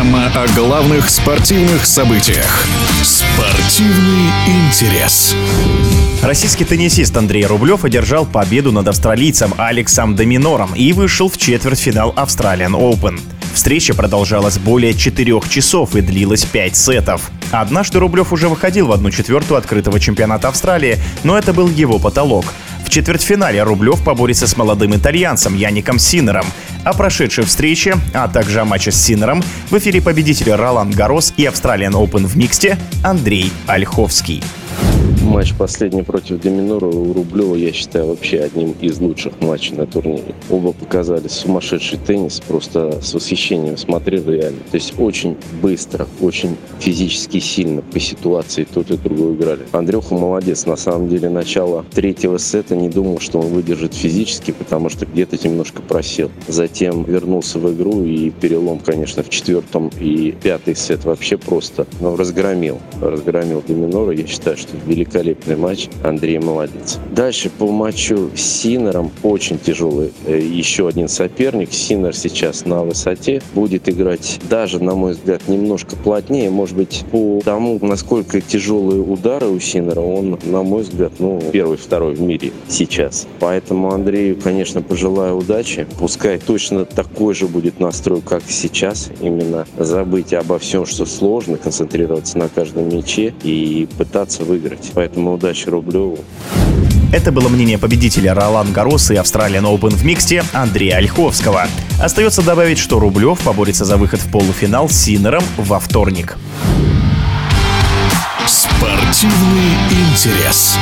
о главных спортивных событиях. Спортивный интерес. Российский теннисист Андрей Рублев одержал победу над австралийцем Алексом Доминором и вышел в четвертьфинал Australian Open. Встреча продолжалась более четырех часов и длилась пять сетов. Однажды Рублев уже выходил в одну четвертую открытого чемпионата Австралии, но это был его потолок. В четвертьфинале Рублев поборется с молодым итальянцем Яником Синером. О прошедшей встрече, а также о матче с Синером в эфире победителя Ролан Гарос и Австралиан Open в миксте Андрей Ольховский. Матч последний против Доминора у Рублева, я считаю, вообще одним из лучших матчей на турнире. Оба показали сумасшедший теннис, просто с восхищением смотрел реально. То есть очень быстро, очень физически сильно по ситуации тот и другой играли. Андрюха молодец. На самом деле, начало третьего сета не думал, что он выдержит физически, потому что где-то немножко просел. Затем вернулся в игру и перелом, конечно, в четвертом и пятый сет вообще просто ну, разгромил. Разгромил Доминора. Я считаю, что великолепный матч. Андрей молодец. Дальше по матчу с Синером очень тяжелый. Э, еще один соперник. Синер сейчас на высоте. Будет играть даже, на мой взгляд, немножко плотнее. Может быть, по тому, насколько тяжелые удары у Синера, он, на мой взгляд, ну, первый, второй в мире сейчас. Поэтому Андрею, конечно, пожелаю удачи. Пускай точно такой же будет настрой, как сейчас. Именно забыть обо всем, что сложно, концентрироваться на каждом мяче и пытаться выиграть. Удачи Рублеву. Это было мнение победителя Ролан Гарос и Австралиан Open в миксте Андрея Ольховского. Остается добавить, что Рублев поборется за выход в полуфинал с Синером во вторник. Спортивный интерес.